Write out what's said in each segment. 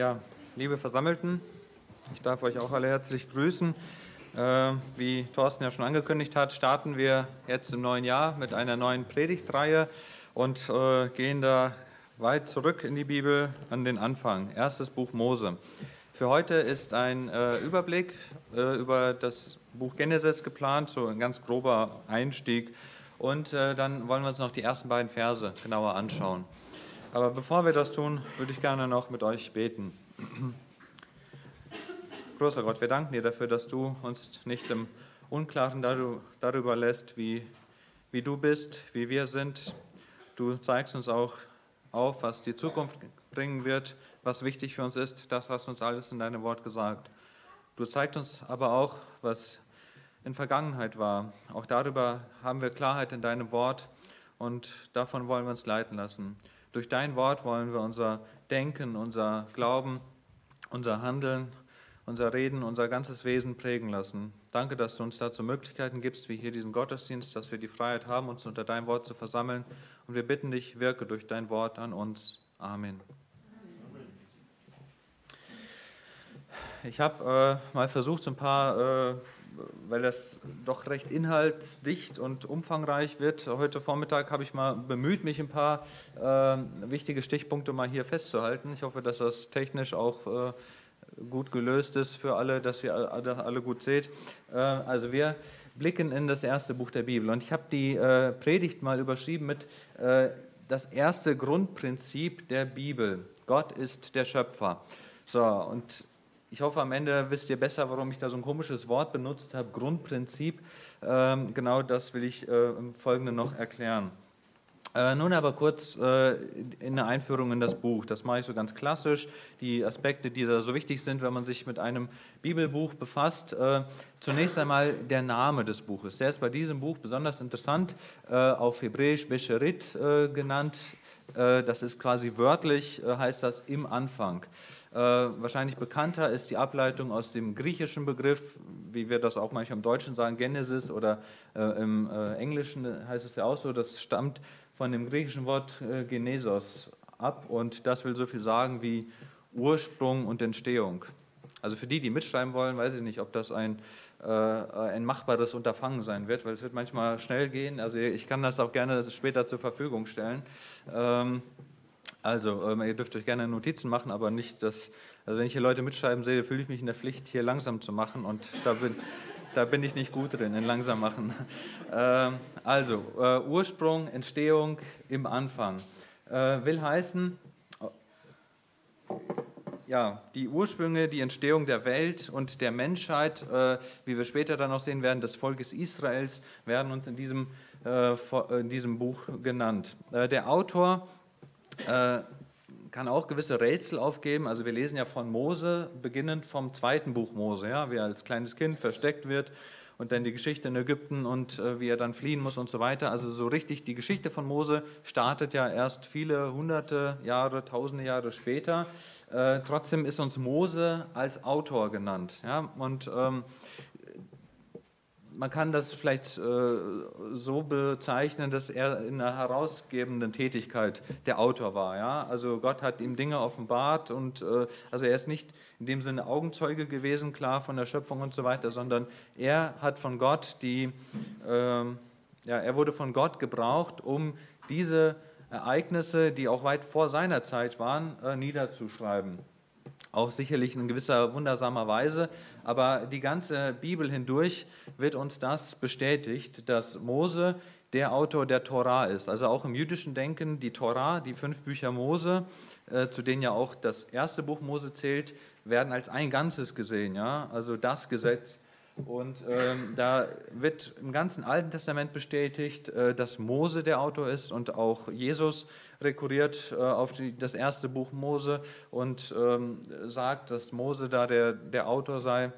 Ja, liebe Versammelten, ich darf euch auch alle herzlich grüßen. Äh, wie Thorsten ja schon angekündigt hat, starten wir jetzt im neuen Jahr mit einer neuen Predigtreihe und äh, gehen da weit zurück in die Bibel an den Anfang. Erstes Buch Mose. Für heute ist ein äh, Überblick über das Buch Genesis geplant, so ein ganz grober Einstieg. Und dann wollen wir uns noch die ersten beiden Verse genauer anschauen. Aber bevor wir das tun, würde ich gerne noch mit euch beten. Großer Gott, wir danken dir dafür, dass du uns nicht im Unklaren darüber lässt, wie, wie du bist, wie wir sind. Du zeigst uns auch auf, was die Zukunft bringen wird, was wichtig für uns ist. Das hast du uns alles in deinem Wort gesagt. Du zeigst uns aber auch, was in Vergangenheit war. Auch darüber haben wir Klarheit in deinem Wort und davon wollen wir uns leiten lassen. Durch dein Wort wollen wir unser Denken, unser Glauben, unser Handeln, unser Reden, unser ganzes Wesen prägen lassen. Danke, dass du uns dazu Möglichkeiten gibst, wie hier diesen Gottesdienst, dass wir die Freiheit haben, uns unter dein Wort zu versammeln. Und wir bitten dich, wirke durch dein Wort an uns. Amen. Ich habe äh, mal versucht, so ein paar äh, weil das doch recht inhaltsdicht und umfangreich wird. Heute Vormittag habe ich mal bemüht, mich ein paar äh, wichtige Stichpunkte mal hier festzuhalten. Ich hoffe, dass das technisch auch äh, gut gelöst ist für alle, dass ihr alle, alle gut seht. Äh, also wir blicken in das erste Buch der Bibel und ich habe die äh, Predigt mal überschrieben mit äh, das erste Grundprinzip der Bibel. Gott ist der Schöpfer. So, und ich hoffe, am Ende wisst ihr besser, warum ich da so ein komisches Wort benutzt habe, Grundprinzip. Ähm, genau das will ich äh, im Folgenden noch erklären. Äh, nun aber kurz äh, in der Einführung in das Buch. Das mache ich so ganz klassisch. Die Aspekte, die da so wichtig sind, wenn man sich mit einem Bibelbuch befasst. Äh, zunächst einmal der Name des Buches. Der ist bei diesem Buch besonders interessant, äh, auf Hebräisch Besherit äh, genannt. das ist quasi wörtlich, heißt das im Anfang. Äh, wahrscheinlich bekannter ist die Ableitung aus dem griechischen Begriff, wie wir das auch manchmal im Deutschen sagen, Genesis oder äh, im äh, Englischen heißt es ja auch so, das stammt von dem griechischen Wort äh, Genesos ab und das will so viel sagen wie Ursprung und Entstehung. Also für die, die mitschreiben wollen, weiß ich nicht, ob das ein, äh, ein machbares Unterfangen sein wird, weil es wird manchmal schnell gehen. Also ich kann das auch gerne später zur Verfügung stellen. Ähm, also, ähm, ihr dürft euch gerne Notizen machen, aber nicht das. Also, wenn ich hier Leute mitschreiben sehe, fühle ich mich in der Pflicht, hier langsam zu machen und da bin, da bin ich nicht gut drin, in langsam machen. Ähm, also, äh, Ursprung, Entstehung im Anfang. Äh, will heißen, ja, die Ursprünge, die Entstehung der Welt und der Menschheit, äh, wie wir später dann noch sehen werden, des Volkes Israels, werden uns in diesem, äh, in diesem Buch genannt. Äh, der Autor äh, kann auch gewisse Rätsel aufgeben. Also wir lesen ja von Mose, beginnend vom zweiten Buch Mose, ja, wie er als kleines Kind versteckt wird und dann die Geschichte in Ägypten und äh, wie er dann fliehen muss und so weiter. Also so richtig, die Geschichte von Mose startet ja erst viele hunderte Jahre, tausende Jahre später. Äh, trotzdem ist uns Mose als Autor genannt. Ja? Und ähm, man kann das vielleicht äh, so bezeichnen, dass er in einer herausgebenden Tätigkeit der Autor war. Ja? Also Gott hat ihm Dinge offenbart und äh, also er ist nicht in dem Sinne Augenzeuge gewesen, klar von der Schöpfung und so weiter, sondern er hat von Gott die, äh, ja, er wurde von Gott gebraucht, um diese Ereignisse, die auch weit vor seiner Zeit waren, äh, niederzuschreiben auch sicherlich in gewisser wundersamer Weise, aber die ganze Bibel hindurch wird uns das bestätigt, dass Mose der Autor der Torah ist. Also auch im jüdischen Denken die Torah, die fünf Bücher Mose, äh, zu denen ja auch das erste Buch Mose zählt, werden als ein Ganzes gesehen. Ja? Also das Gesetz und ähm, da wird im ganzen Alten Testament bestätigt, äh, dass Mose der Autor ist und auch Jesus rekurriert äh, auf die, das erste Buch Mose und ähm, sagt, dass Mose da der, der Autor sei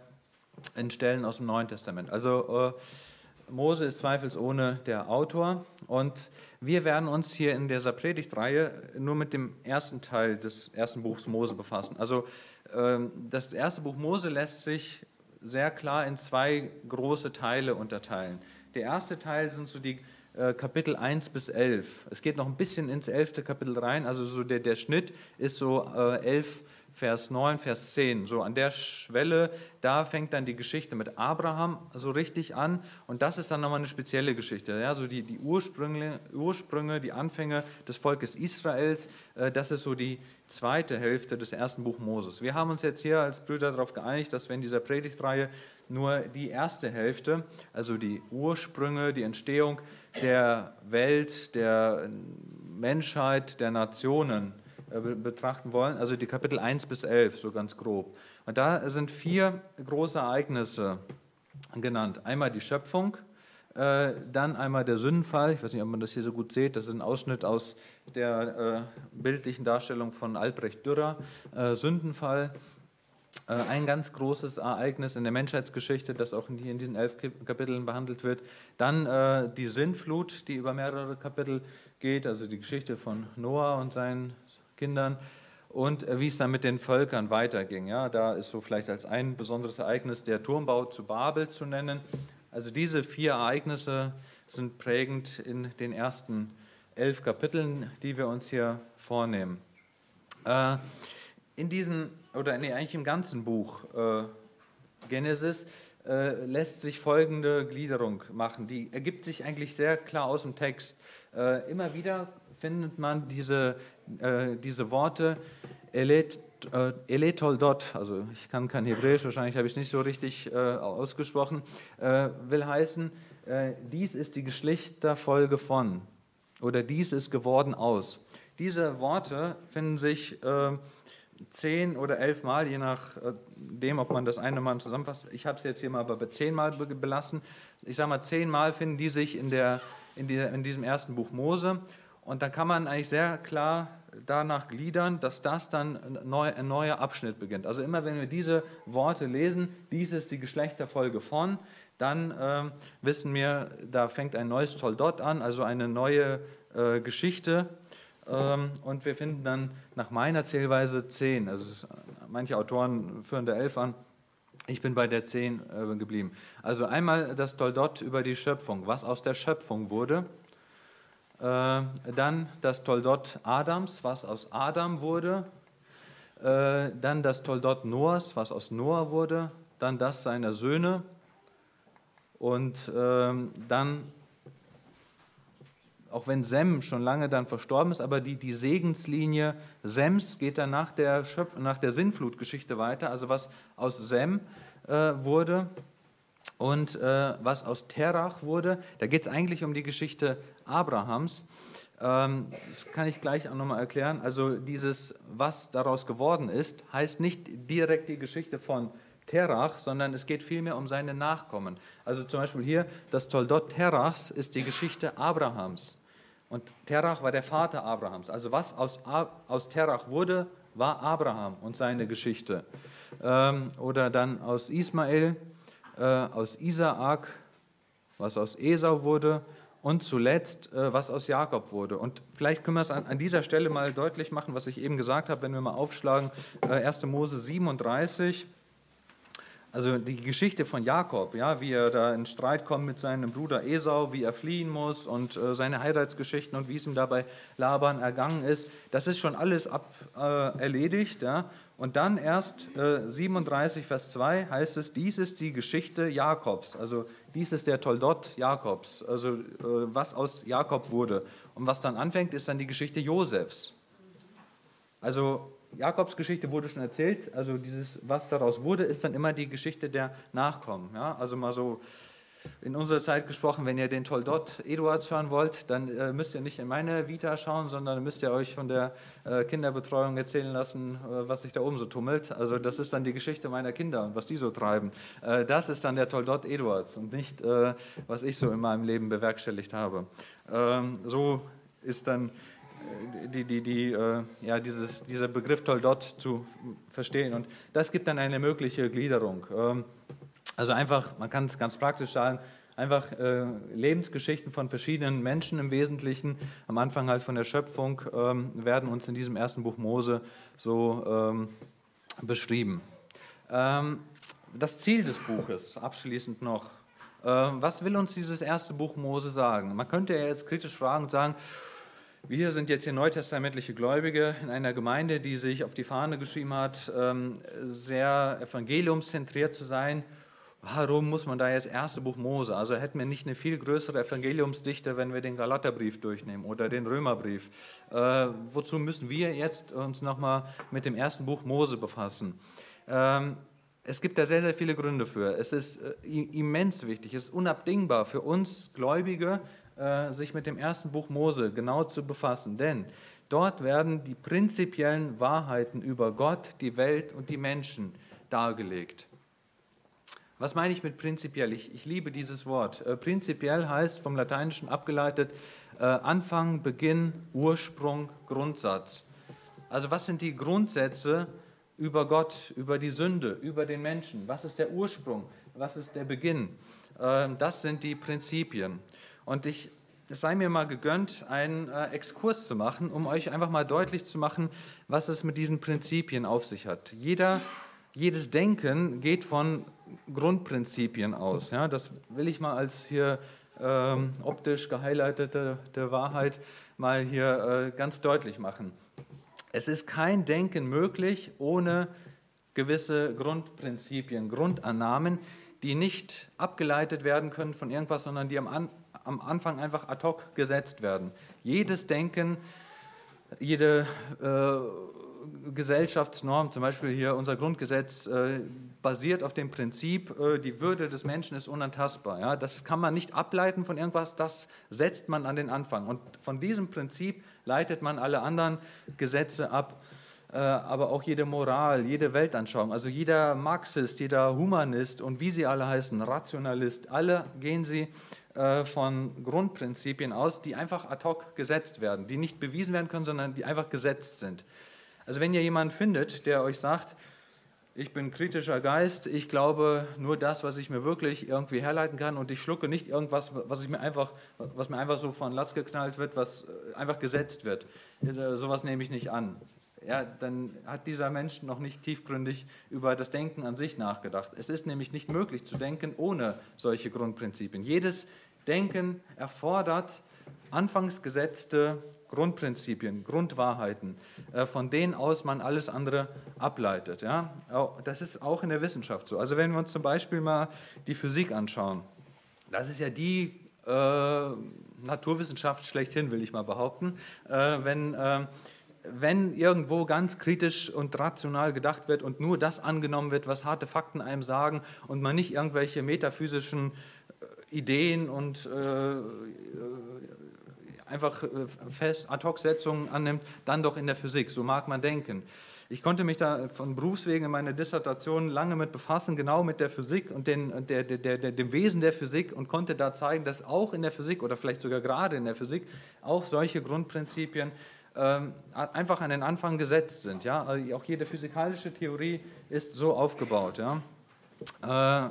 in Stellen aus dem Neuen Testament. Also äh, Mose ist zweifelsohne der Autor und wir werden uns hier in dieser Predigtreihe nur mit dem ersten Teil des ersten Buchs Mose befassen. Also ähm, das erste Buch Mose lässt sich sehr klar in zwei große Teile unterteilen. Der erste Teil sind so die äh, Kapitel 1 bis 11. Es geht noch ein bisschen ins elfte Kapitel rein, also so der, der Schnitt ist so äh, 11 Vers 9, Vers 10. So an der Schwelle, da fängt dann die Geschichte mit Abraham so richtig an. Und das ist dann nochmal eine spezielle Geschichte. Ja, so die, die Ursprünge, Ursprünge, die Anfänge des Volkes Israels, äh, das ist so die zweite Hälfte des ersten Buch Moses. Wir haben uns jetzt hier als Brüder darauf geeinigt, dass wir in dieser Predigtreihe nur die erste Hälfte, also die Ursprünge, die Entstehung der Welt, der Menschheit, der Nationen betrachten wollen, also die Kapitel 1 bis 11, so ganz grob. Und da sind vier große Ereignisse genannt. Einmal die Schöpfung, äh, dann einmal der Sündenfall. Ich weiß nicht, ob man das hier so gut sieht. Das ist ein Ausschnitt aus der äh, bildlichen Darstellung von Albrecht Dürer. Sündenfall, ein ganz großes Ereignis in der Menschheitsgeschichte, das auch in diesen elf Kapiteln behandelt wird. Dann die Sintflut, die über mehrere Kapitel geht, also die Geschichte von Noah und seinen Kindern und äh, wie es dann mit den Völkern weiterging. Ja, da ist so vielleicht als ein besonderes Ereignis der Turmbau zu Babel zu nennen. Also diese vier Ereignisse sind prägend in den ersten elf Kapiteln, die wir uns hier vornehmen. Äh, in diesem, oder nee, eigentlich im ganzen Buch äh, Genesis lässt sich folgende Gliederung machen. Die ergibt sich eigentlich sehr klar aus dem Text. immer wieder findet man diese, äh, diese Worte Elet, äh, Eletoldot, also ich kann kein Hebräisch, wahrscheinlich habe ich es nicht so richtig äh, ausgesprochen, äh, will heißen, äh, dies ist die Geschlechterfolge von oder dies ist geworden aus. Diese Worte finden sich äh, zehn oder elf Mal, je nachdem, ob man das eine Mal zusammenfasst. Ich habe es jetzt hier mal bei zehn Mal belassen. Ich sage mal, zehn Mal finden die sich in, der, in, die, in diesem ersten Buch Mose und da kann man eigentlich sehr klar danach gliedern, dass das dann ein neuer Abschnitt beginnt. Also immer wenn wir diese Worte lesen, dies ist die Geschlechterfolge von, dann äh, wissen wir, da fängt ein neues Toldot an, also eine neue äh, Geschichte. Ähm, und wir finden dann nach meiner Zählweise zehn. Also manche Autoren führen da elf an. Ich bin bei der zehn äh, geblieben. Also einmal das Toldot über die Schöpfung, was aus der Schöpfung wurde. Äh, dann das Toldot Adams, was aus Adam wurde. Äh, dann das Toldot Noahs, was aus Noah wurde. Dann das seiner Söhne. Und ähm, dann, auch wenn Sem schon lange dann verstorben ist, aber die, die Segenslinie Sems geht dann nach der, Schöpf nach der Sinnflutgeschichte weiter. Also was aus Sem äh, wurde und äh, was aus Terach wurde. Da geht es eigentlich um die Geschichte Abrahams. Ähm, das kann ich gleich auch nochmal erklären. Also dieses, was daraus geworden ist, heißt nicht direkt die Geschichte von Terach, sondern es geht vielmehr um seine Nachkommen. Also zum Beispiel hier, das Toldot Terachs ist die Geschichte Abrahams. Und Terach war der Vater Abrahams. Also was aus, aus Terach wurde, war Abraham und seine Geschichte. Ähm, oder dann aus Ismael, äh, aus Isaak, was aus Esau wurde und zuletzt, äh, was aus Jakob wurde. Und vielleicht können wir es an, an, dieser Stelle mal deutlich machen, was ich eben gesagt habe, wenn wir mal aufschlagen, äh, 1. Mose 37. Also die Geschichte von Jakob, ja, wie er da in Streit kommt mit seinem Bruder Esau, wie er fliehen muss und äh, seine Heiratsgeschichten und wie es ihm dabei Laban ergangen ist, das ist schon alles ab, äh, erledigt. Ja. Und dann erst äh, 37, Vers 2 heißt es, dies ist die Geschichte Jakobs. Also dies ist der Toldot Jakobs, also äh, was aus Jakob wurde. Und was dann anfängt, ist dann die Geschichte Josefs. Also Jakobs Geschichte wurde schon erzählt, also dieses, was daraus wurde, ist dann immer die Geschichte der Nachkommen. Ja? Also mal so in unserer Zeit gesprochen, wenn ihr den Toldot Eduards hören wollt, dann äh, müsst ihr nicht in meine Vita schauen, sondern müsst ihr euch von der äh, Kinderbetreuung erzählen lassen, äh, was sich da oben so tummelt. Also das ist dann die Geschichte meiner Kinder und was die so treiben. Äh, das ist dann der Toldot Eduards und nicht, äh, was ich so in meinem Leben bewerkstelligt habe. Ähm, so ist dann äh, die, die, die, ja, dieses, dieser Begriff Toldot zu verstehen. Und das gibt dann eine mögliche Gliederung. Ähm, also einfach, man kann es ganz praktisch sagen, einfach äh, Lebensgeschichten von verschiedenen Menschen im Wesentlichen, am Anfang halt von der Schöpfung, ähm, werden uns in diesem ersten Buch Mose so ähm, beschrieben. Ähm, das Ziel des Buches, abschließend noch. Äh, was will uns dieses erste Buch Mose sagen? Man könnte ja jetzt kritisch fragen und sagen, Wir sind jetzt hier neutestamentliche Gläubige in einer Gemeinde, die sich auf die Fahne geschrieben hat, ähm, sehr evangeliumszentriert zu sein. Warum muss man da jetzt erste Buch Mose? Also hätten wir nicht eine viel größere Evangeliumsdichte, wenn wir den Galaterbrief durchnehmen oder den Römerbrief. Äh, wozu müssen wir jetzt uns nochmal mit dem ersten Buch Mose befassen? Ähm, es gibt da sehr, sehr viele Gründe für. Es ist äh, immens wichtig, es ist unabdingbar für uns Gläubige, äh, sich mit dem ersten Buch Mose genau zu befassen. Denn dort werden die prinzipiellen Wahrheiten über Gott, die Welt und die Menschen dargelegt. Was meine ich mit prinzipiell? Ich, ich liebe dieses Wort. Äh, prinzipiell heißt vom Lateinischen abgeleitet äh, Anfang, Beginn, Ursprung, Grundsatz. Also was sind die Grundsätze über Gott, über die Sünde, über den Menschen? Was ist der Ursprung? Was ist der Beginn? Äh, das sind die Prinzipien. Und ich, es sei mir mal gegönnt, einen äh, Exkurs zu machen, um euch einfach mal deutlich zu machen, was es mit diesen Prinzipien auf sich hat. Jeder, jedes Denken geht von Grundprinzipien aus. Ja, das will ich mal als hier ähm, optisch gehighlightete der Wahrheit mal hier äh, ganz deutlich machen. Es ist kein Denken möglich ohne gewisse Grundprinzipien, Grundannahmen, die nicht abgeleitet werden können von irgendwas, sondern die am, An am Anfang einfach ad hoc gesetzt werden. Jedes Denken, jede äh, Gesellschaftsnorm, zum Beispiel hier unser Grundgesetz, äh, basiert auf dem Prinzip, äh, die Würde des Menschen ist unantastbar. Das kann man nicht ableiten von irgendwas, das setzt man an den Anfang. Und von diesem Prinzip leitet man alle anderen Gesetze ab. Äh, aber auch jede Moral, jede Weltanschauung, also jeder Marxist, jeder Humanist und wie sie alle heißen, Rationalist, alle gehen sie von Grundprinzipien aus, die einfach ad hoc gesetzt werden, die nicht bewiesen werden können, sondern die einfach gesetzt sind. Also wenn ihr jemanden findet, der euch sagt, ich bin kritischer Geist, ich glaube nur das, was ich mir wirklich irgendwie herleiten kann und ich schlucke nicht irgendwas, was, ich mir einfach, was mir einfach so von Latz geknallt wird, was äh, einfach gesetzt wird. Äh, sowas nehme ich nicht an ja, dann hat dieser Mensch noch nicht tiefgründig über das Denken an sich nachgedacht. Es ist nämlich nicht möglich zu denken ohne solche Grundprinzipien. Jedes Denken erfordert anfangs gesetzte Grundprinzipien, Grundwahrheiten, äh, von denen aus man alles andere ableitet. Ja? Das ist auch in der Wissenschaft so. Also wenn wir uns zum Beispiel mal die Physik anschauen, das ist ja die äh, Naturwissenschaft schlechthin, will ich mal behaupten. Äh, wenn äh, wenn irgendwo ganz kritisch und rational gedacht wird und nur das angenommen wird, was harte Fakten einem sagen und man nicht irgendwelche metaphysischen äh, Ideen und äh, einfach fest Ad-Hoc-Setzungen annimmt, dann doch in der Physik. So mag man denken. Ich konnte mich da von Berufswegen in meiner Dissertation lange mit befassen, genau mit der Physik und den, der, der, der, dem Wesen der Physik und konnte da zeigen, dass auch in der Physik oder vielleicht sogar gerade in der Physik auch solche Grundprinzipien ähm, einfach an den Anfang gesetzt sind. Ja? Also auch jede physikalische Theorie ist so aufgebaut. Ja? Äh,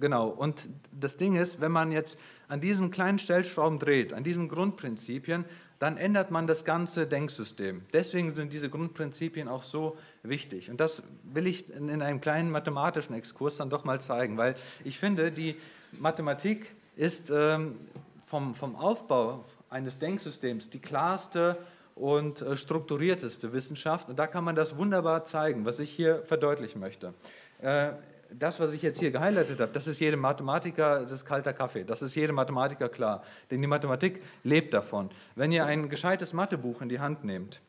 genau, und das Ding ist, wenn man jetzt an diesen kleinen Stellschrauben dreht, an diesen Grundprinzipien, dann ändert man das ganze Denksystem. Deswegen sind diese Grundprinzipien auch so wichtig. Und das will ich in einem kleinen mathematischen Exkurs dann doch mal zeigen, weil ich finde, die Mathematik ist ähm, vom, vom Aufbau eines Denksystems die klarste und äh, strukturierteste Wissenschaft. Und da kann man das wunderbar zeigen, was ich hier verdeutlichen möchte. Äh, das, was ich jetzt hier gehighlightet habe, das ist jedem Mathematiker, das ist kalter Kaffee. Das ist jedem Mathematiker klar. Denn die Mathematik lebt davon. Wenn ihr ein gescheites Mathebuch in die Hand nehmt,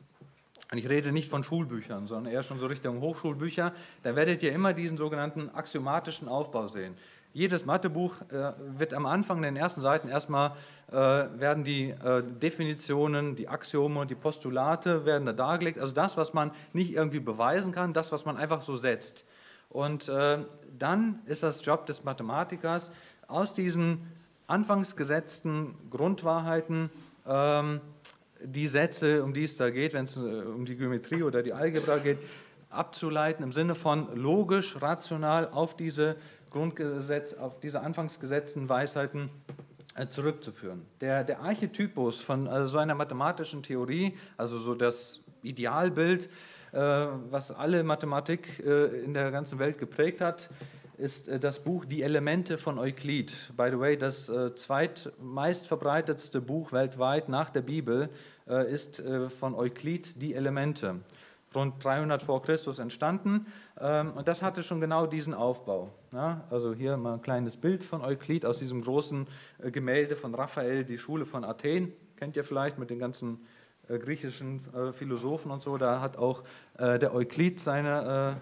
und ich rede nicht von Schulbüchern, sondern eher schon so Richtung Hochschulbücher, da werdet ihr immer diesen sogenannten axiomatischen Aufbau sehen. Jedes Mathebuch äh, wird am Anfang in den ersten Seiten erstmal äh, werden die äh, Definitionen, die Axiome, die Postulate werden da dargelegt. Also das, was man nicht irgendwie beweisen kann, das, was man einfach so setzt. Und äh, dann ist das Job des Mathematikers, aus diesen anfangs gesetzten Grundwahrheiten ähm, die Sätze, um die es da geht, wenn es äh, um die Geometrie oder die Algebra geht, abzuleiten im Sinne von logisch, rational auf diese Grundgesetz, auf diese anfangs gesetzten Weisheiten äh, zurückzuführen. Der, der Archetypus von also so einer mathematischen Theorie, also so das Idealbild, äh, was alle Mathematik äh, in der ganzen Welt geprägt hat, ist äh, das Buch Die Elemente von Euklid. By the way, das äh, zweitmeist verbreitetste Buch weltweit nach der Bibel äh, ist von Euklid Die Elemente. Rund 300 vor Christus entstanden ähm, und das hatte schon genau diesen Aufbau. Also hier mal ein kleines Bild von Euklid aus diesem großen Gemälde von Raphael, die Schule von Athen, kennt ihr vielleicht mit den ganzen griechischen Philosophen und so. Da hat auch der Euklid seine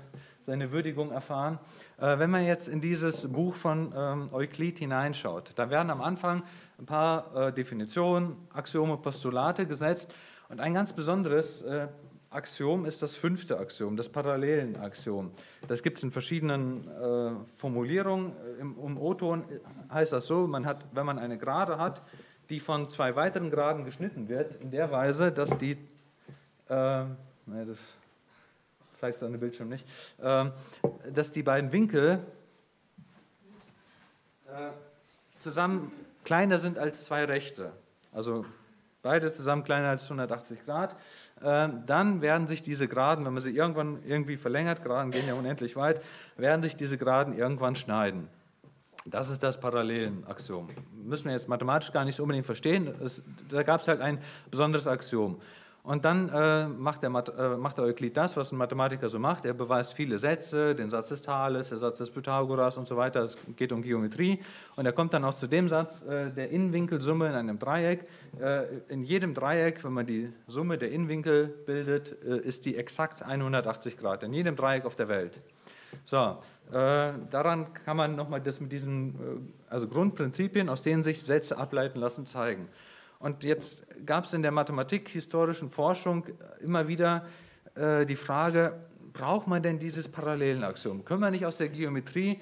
seine Würdigung erfahren. Äh, wenn man jetzt in dieses Buch von ähm, Euklid hineinschaut, da werden am Anfang ein paar äh, Definitionen, Axiome, Postulate gesetzt und ein ganz besonderes äh, Axiom ist das fünfte Axiom, das Parallelenaxiom. Das gibt es in verschiedenen äh, Formulierungen. Im, Im O-Ton heißt das so, man hat, wenn man eine Gerade hat, die von zwei weiteren Geraden geschnitten wird, in der Weise, dass die, äh, nee, das zeigt an dem Bildschirm nicht, ähm, dass die beiden Winkel äh, zusammen kleiner sind als zwei Rechte. Also beide zusammen kleiner als 180 Grad. Ähm, dann werden sich diese Geraden, wenn man sie irgendwann irgendwie verlängert, Geraden gehen ja unendlich weit, werden sich diese Geraden irgendwann schneiden. Das ist das Parallelenaxiom. Müssen wir jetzt mathematisch gar nicht unbedingt verstehen. Es, da gab es halt ein besonderes Axiom. Und dann äh, macht, der, äh, macht der Euklid das, was ein Mathematiker so macht. Er beweist viele Sätze, den Satz des Thales, der Satz des Pythagoras und so weiter. Es geht um Geometrie. Und er kommt dann auch zu dem Satz äh, der Innenwinkelsumme in einem Dreieck. Äh, in jedem Dreieck, wenn man die Summe der Innenwinkel bildet, äh, ist die exakt 180 Grad. In jedem Dreieck auf der Welt. So, äh, daran kann man nochmal das mit diesen also Grundprinzipien, aus denen sich Sätze ableiten lassen, zeigen. Und jetzt gab es in der mathematik-historischen Forschung immer wieder äh, die Frage, braucht man denn dieses Parallelenaxiom? Können wir nicht aus der Geometrie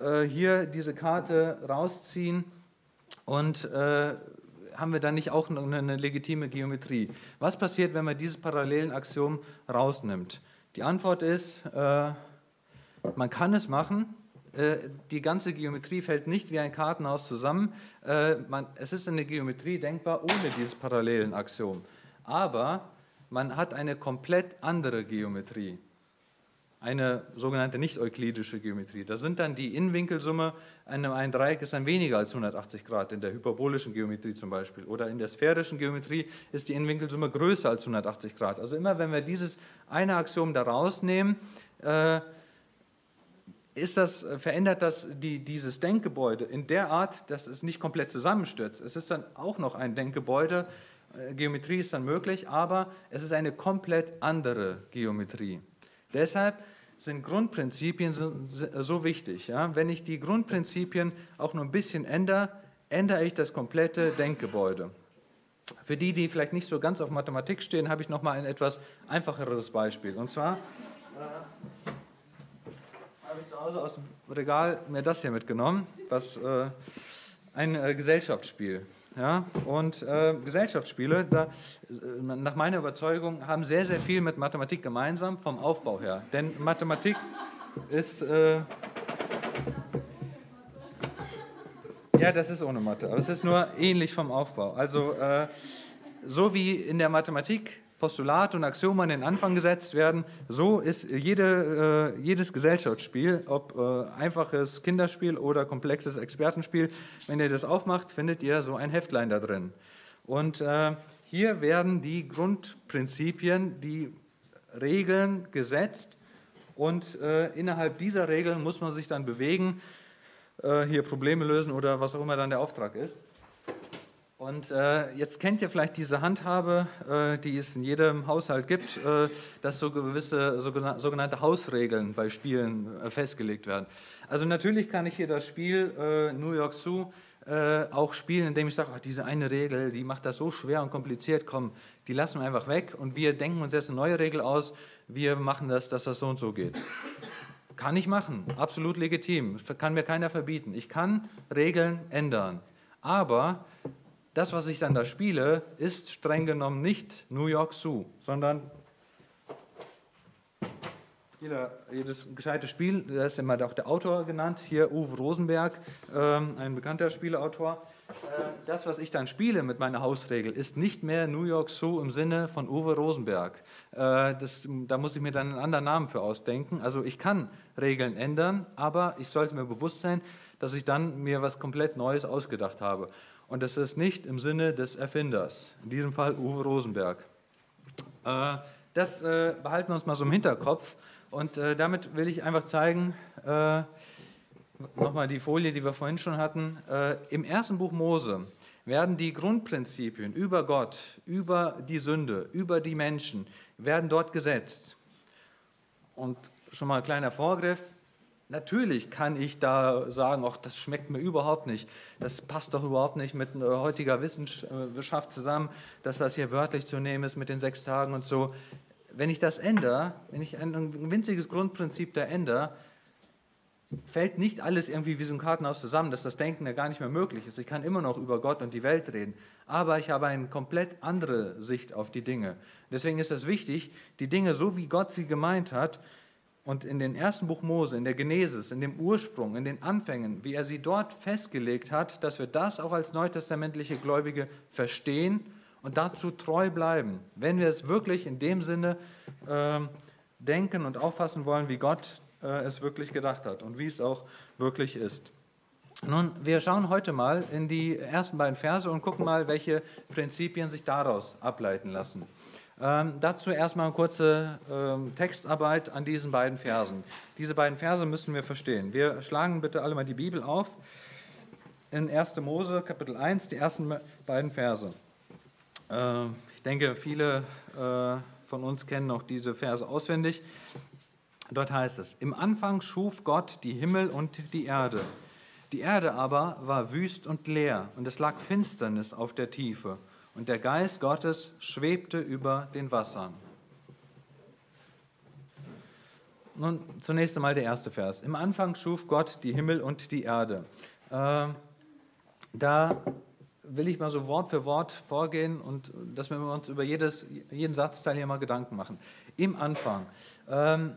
äh, hier diese Karte rausziehen und äh, haben wir dann nicht auch eine, legitime Geometrie? Was passiert, wenn man dieses Parallelenaxiom rausnimmt? Die Antwort ist, äh, man kann es machen, äh, die ganze Geometrie fällt nicht wie ein Kartenhaus zusammen. Äh, es ist eine Geometrie denkbar ohne dieses Parallelenaxiom. Aber man hat eine komplett andere Geometrie, eine sogenannte nicht-euklidische Geometrie. Da sind dann die Innenwinkelsumme, ein Dreieck ist dann weniger als 180 Grad, in der hyperbolischen Geometrie zum Beispiel. Oder in der sphärischen Geometrie ist die Innenwinkelsumme größer als 180 Grad. Also immer wenn wir dieses eine Axiom da rausnehmen, äh, ist das, äh, verändert das die, dieses Denkgebäude in der Art, dass es nicht komplett zusammenstürzt. Es ist dann auch noch ein Denkgebäude, äh, Geometrie ist dann möglich, aber es ist eine komplett andere Geometrie. Deshalb sind Grundprinzipien so, so wichtig. Ja? Wenn ich die Grundprinzipien auch nur ein bisschen ändere, ändere ich das komplette Denkgebäude. Für die, die vielleicht nicht so ganz auf Mathematik stehen, habe ich noch mal ein etwas einfacheres Beispiel. Und zwar äh, habe ich zu Hause aus dem Regal mir das hier mitgenommen, was äh, ein äh, Gesellschaftsspiel. Ja? Und äh, Gesellschaftsspiele, da, äh, nach meiner Überzeugung, haben sehr, sehr viel mit Mathematik gemeinsam vom Aufbau her. Denn Mathematik ist. Äh, ja, das ist ohne Mathe, aber es ist nur ähnlich vom Aufbau. Also, äh, so wie in der Mathematik Postulate und Axiome an den Anfang gesetzt werden. So ist jede, äh, jedes Gesellschaftsspiel, ob äh, einfaches Kinderspiel oder komplexes Expertenspiel, wenn ihr das aufmacht, findet ihr so ein Heftlein da drin. Und äh, hier werden die Grundprinzipien, die Regeln gesetzt und äh, innerhalb dieser Regeln muss man sich dann bewegen, äh, hier Probleme lösen oder was auch immer dann der Auftrag ist. Und äh, jetzt kennt ihr vielleicht diese Handhabe, äh, die es in jedem Haushalt gibt, äh, dass so gewisse sogenannte Hausregeln bei Spielen äh, festgelegt werden. Also natürlich kann ich hier das Spiel äh, New York Zoo äh, auch spielen, indem ich sage, oh, diese eine Regel, die macht das so schwer und kompliziert, komm, die lassen wir einfach weg und wir denken uns jetzt eine neue Regel aus, wir machen das, dass das so und so geht. Kann ich machen, absolut legitim, kann mir keiner verbieten. Ich kann Regeln ändern. Aber das, was ich dann da spiele, ist streng genommen nicht New York Zoo, sondern jeder, jedes gescheite Spiel, da ist immer auch der Autor genannt, hier Uwe Rosenberg, ähm, ein bekannter Spieleautor. Äh, das, was ich dann spiele mit meiner Hausregel, ist nicht mehr New York Zoo im Sinne von Uwe Rosenberg. Äh, das, da muss ich mir dann einen anderen Namen für ausdenken. Also ich kann Regeln ändern, aber ich sollte mir bewusst sein, dass ich dann mir was komplett Neues ausgedacht habe. Und das ist nicht im Sinne des Erfinders, in diesem Fall Uwe Rosenberg. Äh, das behalten wir uns mal so im Hinterkopf. Und äh, damit will ich einfach zeigen, äh, nochmal die Folie, die wir vorhin schon hatten, äh, im ersten Buch Mose werden die Grundprinzipien über Gott, über die Sünde, über die Menschen, werden dort gesetzt. Und schon mal ein kleiner Vorgriff, Natürlich kann ich da sagen, ach, das schmeckt mir überhaupt nicht. Das passt doch überhaupt nicht mit heutiger Wissenschaft zusammen, dass das hier wörtlich zu nehmen ist mit den sechs Tagen und so wenn ich das ändere, wenn ich ein winziges Grundprinzip da ändere, fällt nicht alles irgendwie wie so ein Kartenhaus zusammen, dass das Denken ja gar nicht mehr möglich ist. Ich kann immer noch über Gott und die Welt reden, aber ich habe eine komplett andere Sicht auf die Dinge. Deswegen ist es wichtig, die Dinge so wie Gott sie gemeint hat und in den ersten Buch Mose, in der Genesis, in dem Ursprung, in den Anfängen, wie er sie dort festgelegt hat, dass wir das auch als neutestamentliche Gläubige verstehen und dazu treu bleiben, wenn wir es wirklich in dem Sinne äh, denken und auffassen wollen, wie Gott äh, es wirklich gedacht hat und wie es auch wirklich ist. Nun, wir schauen heute mal in die ersten beiden Verse und gucken mal, welche Prinzipien sich daraus ableiten lassen. Ähm, dazu erstmal eine kurze ähm, Textarbeit an diesen beiden Versen. Diese beiden Verse müssen wir verstehen. Wir schlagen bitte alle mal die Bibel auf. In 1. Mose, Kapitel 1, die ersten beiden Verse. Äh, ich denke, viele äh, von uns kennen auch diese Verse auswendig. Dort heißt es, im Anfang schuf Gott die Himmel und die Erde. Die Erde aber war wüst und leer, und es lag Finsternis auf der Tiefe, und der Geist Gottes schwebte über den Wassern. Nun zunächst einmal der erste Vers. Im Anfang schuf Gott die Himmel und die Erde. Äh, da will ich mal so Wort für Wort vorgehen und dass wir uns über jedes, jeden Satzteil hier mal Gedanken machen. Im Anfang ähm,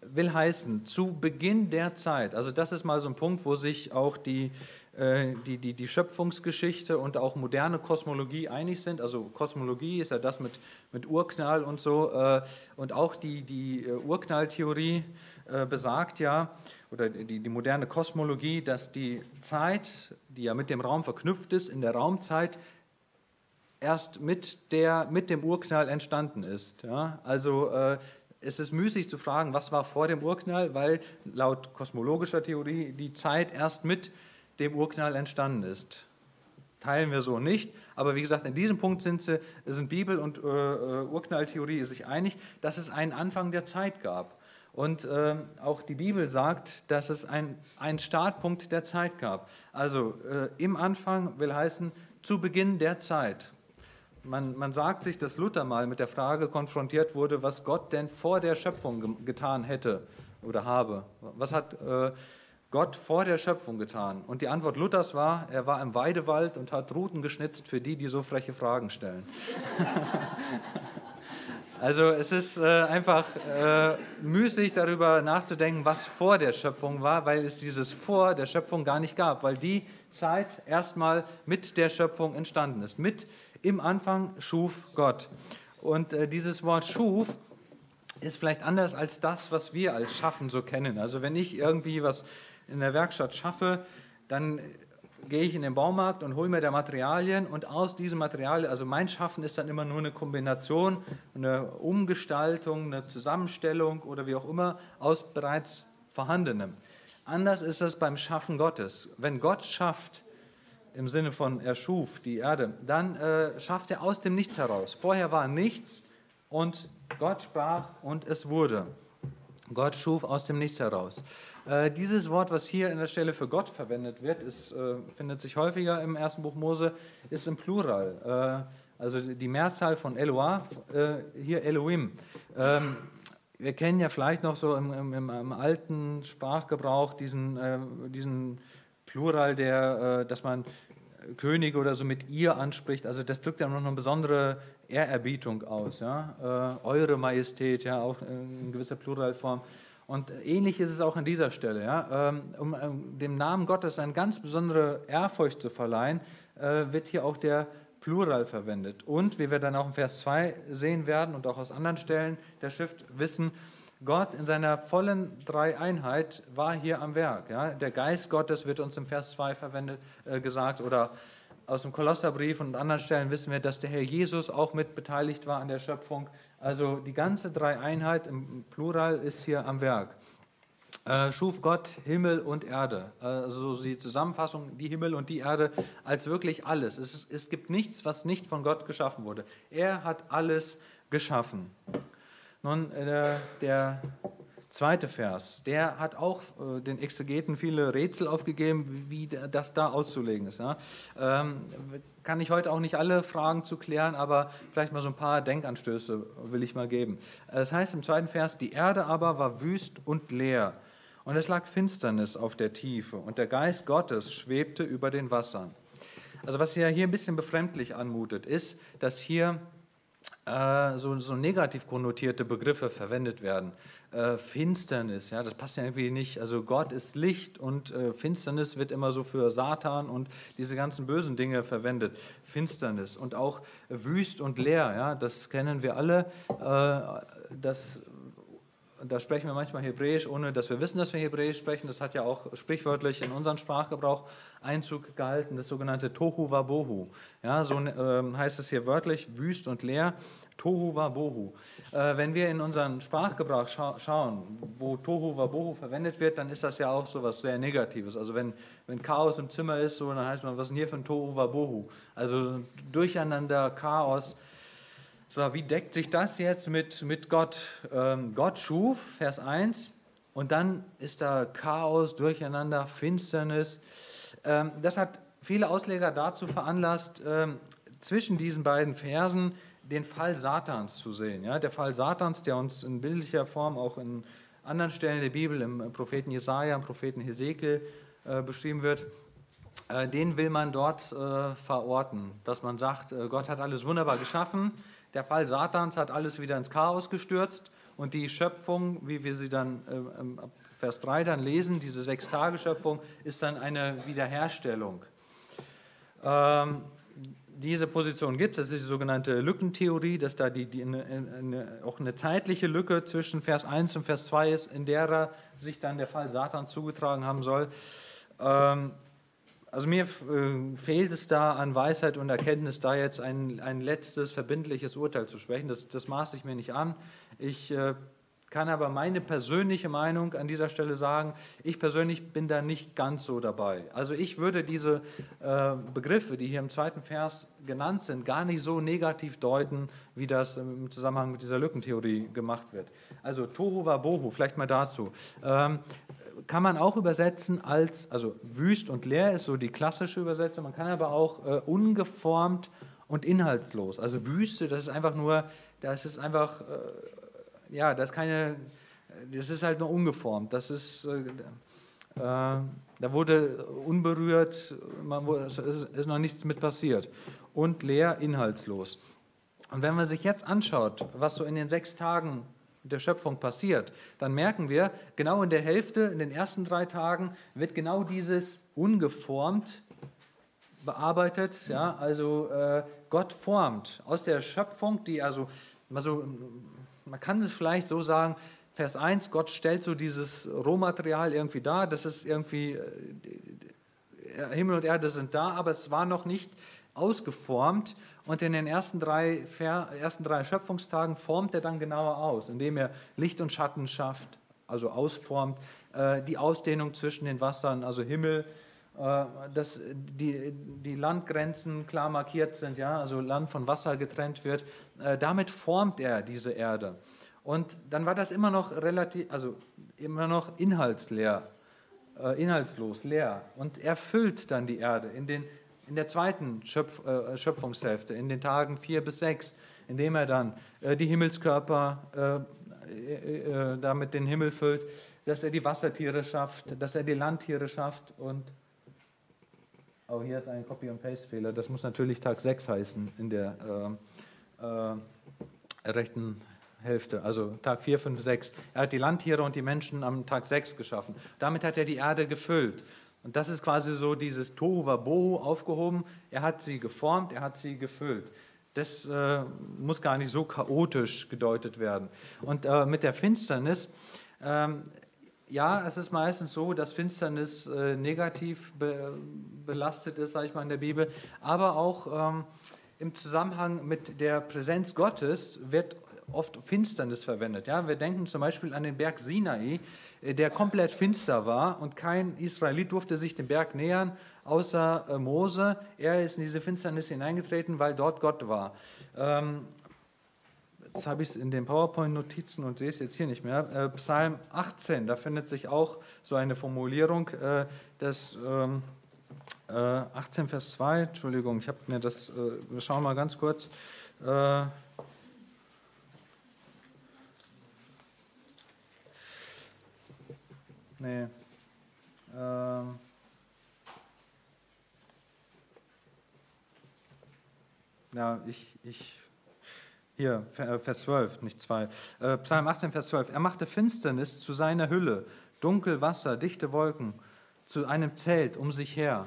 will heißen, zu Beginn der Zeit, also das ist mal so ein Punkt, wo sich auch die, die, die, die Schöpfungsgeschichte und auch moderne Kosmologie einig sind. Also Kosmologie ist ja das mit, mit Urknall und so äh, und auch die, die äh, Urknalltheorie äh, besagt ja, oder die, die moderne Kosmologie, dass die Zeit, die ja mit dem Raum verknüpft ist, in der Raumzeit erst mit, der, mit dem Urknall entstanden ist. Ja? Also äh, es ist müßig zu fragen, was war vor dem Urknall, weil laut kosmologischer Theorie die Zeit erst mit dem Urknall entstanden ist. Teilen wir so nicht. Aber wie gesagt, in diesem Punkt sind, sie, sind Bibel und äh, äh Urknalltheorie sich einig, dass es einen Anfang der Zeit gab. Und äh, auch die Bibel sagt, dass es einen Startpunkt der Zeit gab. Also äh, im Anfang will heißen zu Beginn der Zeit. Man, man, sagt sich, dass Luther mal mit der Frage konfrontiert wurde, was Gott denn vor der Schöpfung ge getan hätte oder habe. Was hat äh, Gott vor der Schöpfung getan? Und die Antwort Luthers war, er war im Weidewald und hat Routen geschnitzt für die, die so freche Fragen stellen. Also es ist äh, einfach äh, müßig darüber nachzudenken, was vor der Schöpfung war, weil es dieses vor der Schöpfung gar nicht gab, weil die Zeit erstmal mit der Schöpfung entstanden ist. Mit im Anfang schuf Gott. Und äh, dieses Wort schuf ist vielleicht anders als das, was wir als Schaffen so kennen. Also wenn ich irgendwie was in der Werkstatt schaffe, dann gehe ich in den Baumarkt und hole mir da Materialien und aus diesem Material, also mein Schaffen ist dann immer nur eine Kombination, eine Umgestaltung, eine Zusammenstellung oder wie auch immer aus bereits vorhandenem. Anders ist es beim Schaffen Gottes. Wenn Gott schafft, im Sinne von er schuf die Erde, dann äh, schafft er aus dem Nichts heraus. Vorher war nichts und Gott sprach und es wurde. Gott schuf aus dem Nichts heraus. Äh, dieses Wort, was hier in der Stelle für Gott verwendet wird, ist, äh, findet sich häufiger im ersten Buch Mose, ist im Plural. Äh, also die Mehrzahl von Eloah, hier Elohim. Ähm, wir kennen ja vielleicht noch so im, im, im alten Sprachgebrauch diesen, diesen Plural, der, dass man Könige oder so mit ihr anspricht. Also das drückt ja noch eine besondere Ehrerbietung aus. Ja? Äh, eure Majestät, ja, auch in gewisser Pluralform. Und ähnlich ist es auch an dieser Stelle. Ja? Ähm, um, dem Namen Gottes eine ganz besondere Ehrfurcht zu verleihen, äh, wird hier auch der Plural verwendet. Und wie wir dann auch im Vers 2 sehen werden und auch aus anderen Stellen der Schrift wissen, Gott in seiner vollen Dreieinheit war hier am Werk. Ja? Der Geist Gottes wird uns im Vers 2 verwendet, äh, gesagt oder aus dem Kolosserbrief und anderen Stellen wissen wir, dass der Herr Jesus auch mit beteiligt war an der Schöpfung. Also die ganze Dreieinheit im Plural ist hier am Werk. Äh, schuf Gott Himmel und Erde. Also die Zusammenfassung, die Himmel und die Erde als wirklich alles. Es, es gibt nichts, was nicht von Gott geschaffen wurde. Er hat alles geschaffen. Nun, äh, der zweite Vers, der hat auch äh, den Exegeten viele Rätsel aufgegeben, wie das da auszulegen ist. Ja? Ähm, kann ich heute auch nicht alle Fragen zu klären, aber vielleicht mal so ein paar Denkanstöße will ich mal geben. Das heißt im zweiten Vers, die Erde aber war wüst und leer und es lag Finsternis auf der Tiefe und der Geist Gottes schwebte über den Wassern. Also was ja hier ein bisschen befremdlich anmutet, ist, dass hier äh, so, so negativ konnotierte Begriffe verwendet werden. Äh, Finsternis, ja, das passt ja irgendwie nicht. Also Gott ist Licht und äh, Finsternis wird immer so für Satan und diese ganzen bösen Dinge verwendet. Finsternis und auch wüst und leer, ja, das kennen wir alle. Äh, das da sprechen wir manchmal Hebräisch, ohne dass wir wissen, dass wir Hebräisch sprechen. Das hat ja auch sprichwörtlich in unseren Sprachgebrauch Einzug gehalten, das sogenannte Tohu Wabohu. Ja, so äh, heißt es hier wörtlich, wüst und leer. Tohu Wabohu. Äh, wenn wir in unseren Sprachgebrauch scha schauen, wo Tohu Wabohu verwendet wird, dann ist das ja auch so was sehr Negatives. Also wenn, wenn Chaos im Zimmer ist, so, dann heißt man, was ist denn hier für ein Tohu Wabohu? Also Durcheinander, Chaos. So, wie deckt sich das jetzt mit, mit Gott? Ähm, Gott schuf, Vers 1, und dann ist da Chaos, Durcheinander, Finsternis. Ähm, das hat viele Ausleger dazu veranlasst, ähm, zwischen diesen beiden Versen den Fall Satans zu sehen. Ja? Der Fall Satans, der uns in bildlicher Form auch in anderen Stellen der Bibel, im Propheten Jesaja, im Propheten Hesekiel äh, beschrieben wird, äh, den will man dort äh, verorten. Dass man sagt, äh, Gott hat alles wunderbar geschaffen, der Fall Satans hat alles wieder ins Chaos gestürzt und die Schöpfung, wie wir sie dann äh, Vers 3 dann lesen, diese Sechstageschöpfung, ist dann eine Wiederherstellung. Ähm, diese Position gibt es, das ist die sogenannte Lückentheorie, dass da die, die eine, eine, auch eine zeitliche Lücke zwischen Vers 1 und Vers 2 ist, in der sich dann der Fall Satan zugetragen haben soll. Ähm, also mir äh, fehlt es da an Weisheit und Erkenntnis, da jetzt ein, ein letztes verbindliches Urteil zu sprechen. Das, das maße ich mir nicht an. Ich äh, kann aber meine persönliche Meinung an dieser Stelle sagen, ich persönlich bin da nicht ganz so dabei. Also ich würde diese äh, Begriffe, die hier im zweiten Vers genannt sind, gar nicht so negativ deuten, wie das im Zusammenhang mit dieser Lückentheorie gemacht wird. Also Tohu wa Bohu, vielleicht mal dazu. Ähm, kann man auch übersetzen als, also wüst und leer ist so die klassische Übersetzung, man kann aber auch äh, ungeformt und inhaltslos. Also Wüste, das ist einfach nur, das ist einfach, äh, ja, das ist keine, das ist halt nur ungeformt. Das ist, äh, äh da wurde unberührt, man wurde, es ist, noch nichts mit passiert. Und leer, inhaltslos. Und wenn man sich jetzt anschaut, was so in den sechs Tagen der Schöpfung passiert, dann merken wir, genau in der Hälfte, in den ersten drei Tagen, wird genau dieses ungeformt bearbeitet. Ja? Also äh, Gott formt aus der Schöpfung, die also, also, man kann es vielleicht so sagen, Vers 1, Gott stellt so dieses Rohmaterial irgendwie dar, das ist irgendwie, äh, Himmel und Erde sind da, aber es war noch nicht ausgeformt und in den ersten drei, ersten drei Schöpfungstagen formt er dann genauer aus, indem er Licht und Schatten schafft, also ausformt, äh, die Ausdehnung zwischen den Wassern, also Himmel, äh, dass die, die Landgrenzen klar markiert sind, ja, also Land von Wasser getrennt wird. Äh, damit formt er diese Erde. Und dann war das immer noch relativ, also immer noch inhaltsleer, inhaltslos, leer. Und er füllt dann die Erde in den in der zweiten Schöpf, äh, Schöpfungshälfte, in den Tagen vier bis sechs, indem er dann äh, die Himmelskörper äh, äh, äh, damit den Himmel füllt, dass er die Wassertiere schafft, dass er die Landtiere schafft und Aber hier ist ein Copy- und Paste-Fehler. Das muss natürlich Tag 6 heißen in der äh, rechten Hälfte, also Tag 4, 5, 6. Er hat die Landtiere und die Menschen am Tag 6 geschaffen. Damit hat er die Erde gefüllt. Und das ist quasi so dieses Tohu Wabohu aufgehoben. Er hat sie geformt, er hat sie gefüllt. Das äh, muss gar nicht so chaotisch gedeutet werden. Und äh, mit der Finsternis, ähm, ja, es ist meistens so, dass Finsternis äh, negativ be belastet ist, sage ich mal in der Bibel, aber auch ähm, im Zusammenhang mit der Präsenz Gottes wird oft Finsternis verwendet. Ja, wir denken zum Beispiel an den Berg Sinai, der komplett finster war und kein Israelit durfte sich dem Berg nähern, außer äh, Mose. Er ist in diese Finsternis hineingetreten, weil dort Gott war. Ähm, jetzt habe ich es in den PowerPoint-Notizen und sehe es jetzt hier nicht mehr. Äh, Psalm 18, da findet sich auch so eine Formulierung, äh, dass. Ähm, 18 Vers 2, Entschuldigung, ich habe mir das, wir schauen mal ganz kurz. Nee. Ähm. Ja, ich, ich, hier, äh, Vers 12, nicht 2. Äh, Psalm 18, Vers 12. Er machte Finsternis zu seiner Hülle, dunkel Wasser, dichte Wolken, zu einem Zelt um sich her.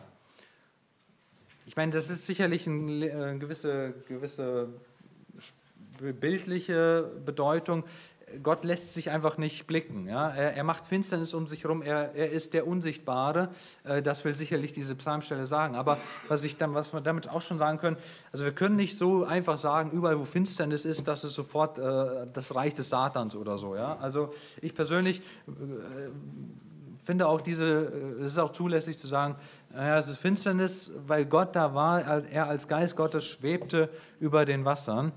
Ich meine, das ist sicherlich eine äh, gewisse, gewisse bildliche Bedeutung. Gott lässt sich einfach nicht blicken. Ja? Er, er, macht Finsternis um sich herum, er, er ist der Unsichtbare. Äh, das will sicherlich diese Psalmstelle sagen. Aber was, ich dann, was wir damit auch schon sagen können, also wir können nicht so einfach sagen, überall wo Finsternis ist, das ist sofort äh, das Reich des Satans oder so. Ja? Also ich persönlich äh, finde auch diese, es ist auch zulässig zu sagen, naja, es ist Finsternis, weil Gott da war, er als Geist Gottes schwebte über den Wassern.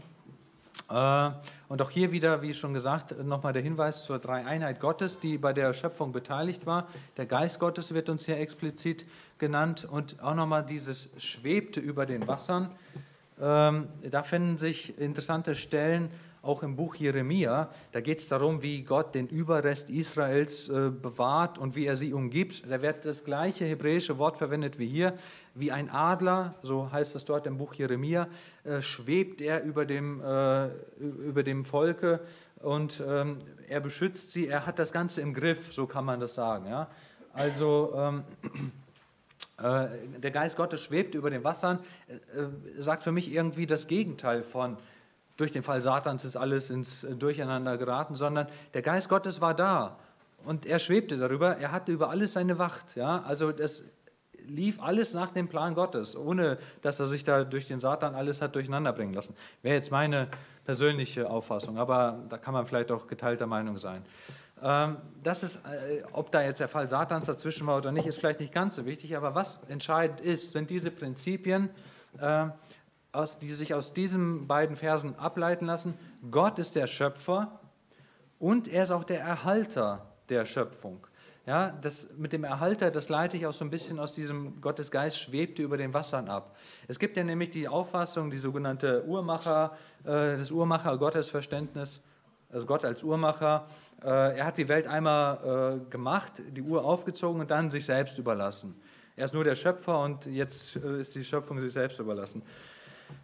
Äh, und auch hier wieder, wie schon gesagt, nochmal der Hinweis zur Dreieinheit Gottes, die bei der Schöpfung beteiligt war. Der Geist Gottes wird uns hier explizit genannt und auch nochmal dieses schwebte über den Wassern. Ähm, da finden sich interessante Stellen, auch im Buch Jeremia. Da geht es darum, wie Gott den Überrest Israels äh, bewahrt und wie er sie umgibt. Da wird das gleiche hebräische Wort verwendet wie hier. Wie ein Adler, so heißt es dort im Buch Jeremia, äh, schwebt er über dem, äh, über dem Volke und ähm, er beschützt sie. Er hat das Ganze im Griff, so kann man das sagen. Ja? Also. Ähm, äh, der Geist Gottes schwebt über den Wassern, äh, sagt für mich irgendwie das Gegenteil von durch den Fall Satans ist alles ins Durcheinander geraten, sondern der Geist Gottes war da und er schwebte darüber, er hatte über alles seine Wacht. Ja? Also das lief alles nach dem Plan Gottes, ohne dass er sich da durch den Satan alles hat durcheinander bringen lassen. Wäre jetzt meine persönliche Auffassung, aber da kann man vielleicht auch geteilter Meinung sein. Ähm, das ist, äh, ob da jetzt der Fall Satans dazwischen war oder nicht, ist vielleicht nicht ganz so wichtig, aber was entscheidend ist, sind diese Prinzipien, äh, aus, die sich aus diesen beiden Versen ableiten lassen. Gott ist der Schöpfer und er ist auch der Erhalter der Schöpfung. Ja, das mit dem Erhalter, das leite ich auch so ein bisschen aus diesem Gottes Geist schwebte über den Wassern ab. Es gibt ja nämlich die Auffassung, die sogenannte Uhrmacher, äh, das Uhrmacher-Gottesverständnis, also Gott als Uhrmacher. Äh, er hat die Welt einmal äh, gemacht, die Uhr aufgezogen und dann sich selbst überlassen. Er ist nur der Schöpfer und jetzt ist die Schöpfung sich selbst überlassen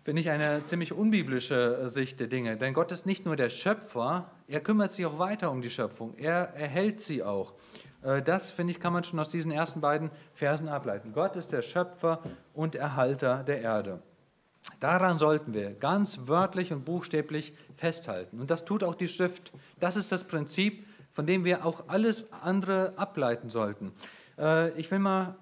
finde ich eine ziemlich unbiblische äh, Sicht der Dinge. Denn Gott ist nicht nur der Schöpfer, er kümmert sich auch weiter um die Schöpfung. Er erhält sie auch. Äh, das, finde ich, kann man schon aus diesen ersten beiden Versen ableiten. Gott ist der Schöpfer und Erhalter der Erde. Daran sollten wir ganz wörtlich und buchstäblich festhalten. Und das tut auch die Schrift. Das ist das Prinzip, von dem wir auch alles andere ableiten sollten. Äh, ich will mal